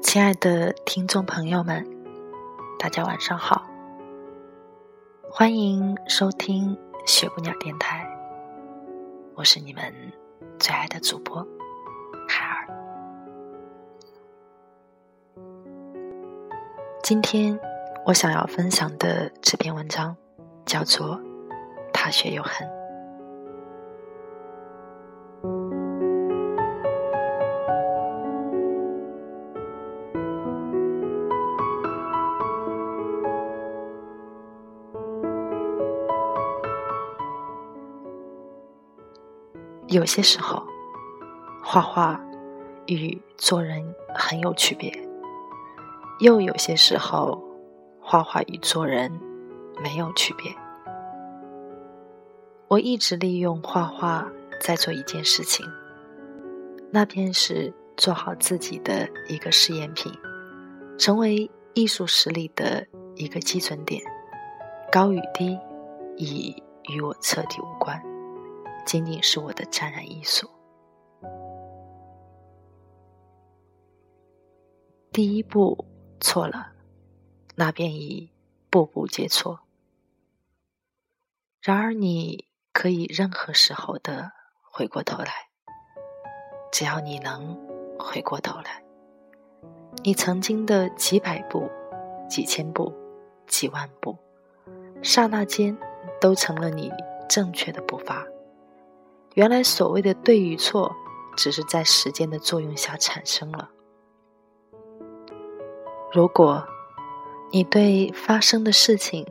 亲爱的听众朋友们，大家晚上好，欢迎收听雪姑娘电台，我是你们最爱的主播海儿。今天我想要分享的这篇文章叫做《踏雪有痕》。有些时候，画画与做人很有区别；又有些时候，画画与做人没有区别。我一直利用画画在做一件事情，那便是做好自己的一个试验品，成为艺术实力的一个基准点。高与低，已与我彻底无关。仅仅是我的沾染艺术。第一步错了，那便已步步皆错。然而，你可以任何时候的回过头来，只要你能回过头来，你曾经的几百步、几千步、几万步，刹那间都成了你正确的步伐。原来所谓的对与错，只是在时间的作用下产生了。如果你对发生的事情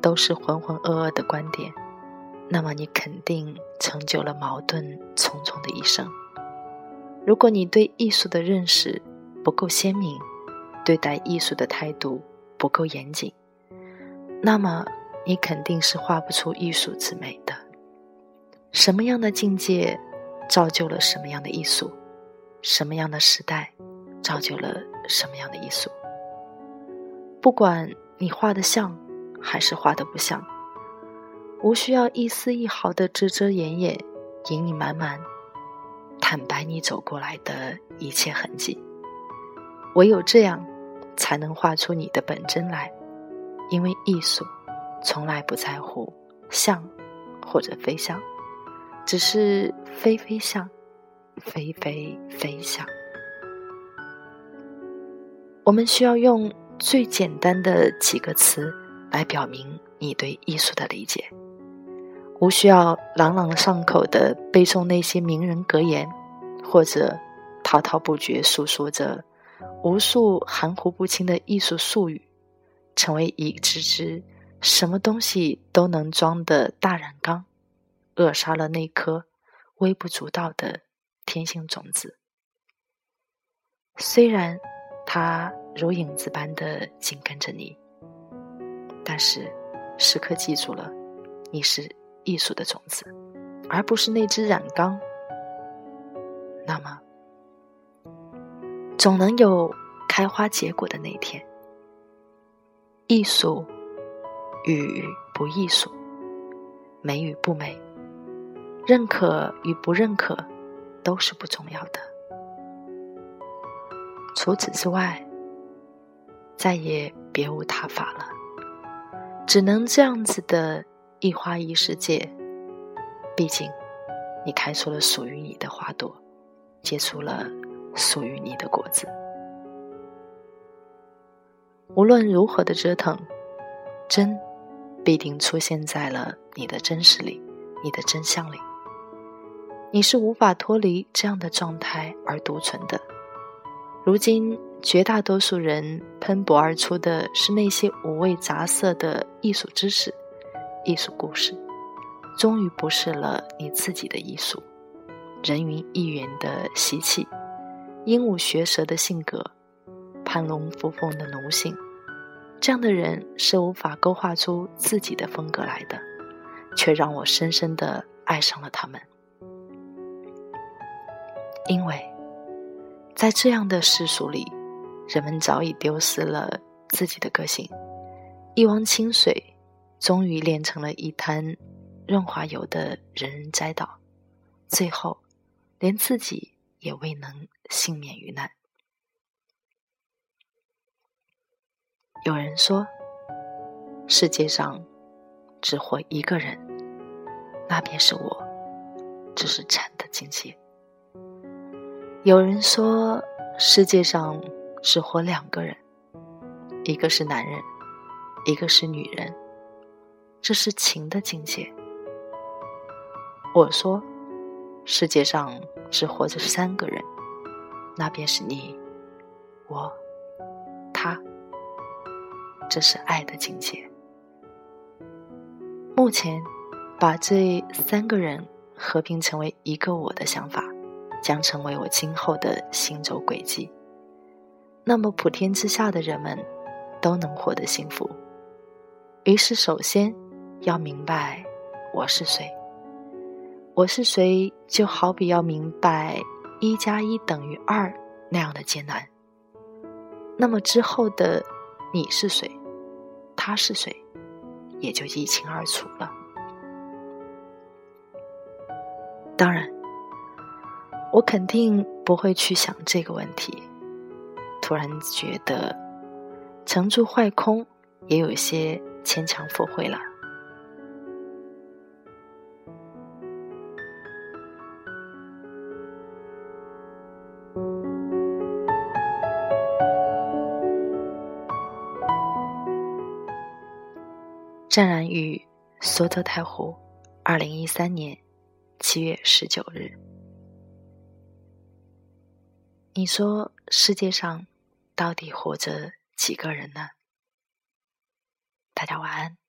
都是浑浑噩噩的观点，那么你肯定成就了矛盾重重的一生。如果你对艺术的认识不够鲜明，对待艺术的态度不够严谨，那么你肯定是画不出艺术之美的。什么样的境界，造就了什么样的艺术？什么样的时代，造就了什么样的艺术？不管你画的像，还是画的不像，无需要一丝一毫的遮遮掩掩、隐隐瞒瞒，坦白你走过来的一切痕迹。唯有这样，才能画出你的本真来。因为艺术，从来不在乎像或者非像。只是非非像，非非非像。我们需要用最简单的几个词来表明你对艺术的理解，无需要朗朗上口的背诵那些名人格言，或者滔滔不绝诉说着无数含糊不清的艺术术语，成为一只只什么东西都能装的大染缸。扼杀了那颗微不足道的天性种子。虽然它如影子般的紧跟着你，但是时刻记住了，你是艺术的种子，而不是那只染缸。那么，总能有开花结果的那天。艺术与不艺术，美与不美。认可与不认可，都是不重要的。除此之外，再也别无他法了。只能这样子的一花一世界。毕竟，你开出了属于你的花朵，结出了属于你的果子。无论如何的折腾，真必定出现在了你的真实里，你的真相里。你是无法脱离这样的状态而独存的。如今，绝大多数人喷薄而出的是那些五味杂色的艺术知识、艺术故事，终于不是了你自己的艺术。人云亦云的习气，鹦鹉学舌的性格，攀龙附凤的奴性，这样的人是无法勾画出自己的风格来的，却让我深深的爱上了他们，因为。在这样的世俗里，人们早已丢失了自己的个性，一汪清水，终于炼成了一滩润滑油的人人栽倒，最后连自己也未能幸免于难。有人说，世界上只活一个人，那便是我，这是禅的境界。有人说，世界上只活两个人，一个是男人，一个是女人，这是情的境界。我说，世界上只活着三个人，那便是你、我、他，这是爱的境界。目前，把这三个人合并成为一个我的想法。将成为我今后的行走轨迹。那么，普天之下的人们都能获得幸福。于是，首先要明白我是谁。我是谁，就好比要明白一加一等于二那样的艰难。那么之后的你是谁，他是谁，也就一清二楚了。当然。我肯定不会去想这个问题。突然觉得“成住坏空”也有些牵强附会了。湛然与梭泽太湖，二零一三年七月十九日。你说世界上到底活着几个人呢？大家晚安。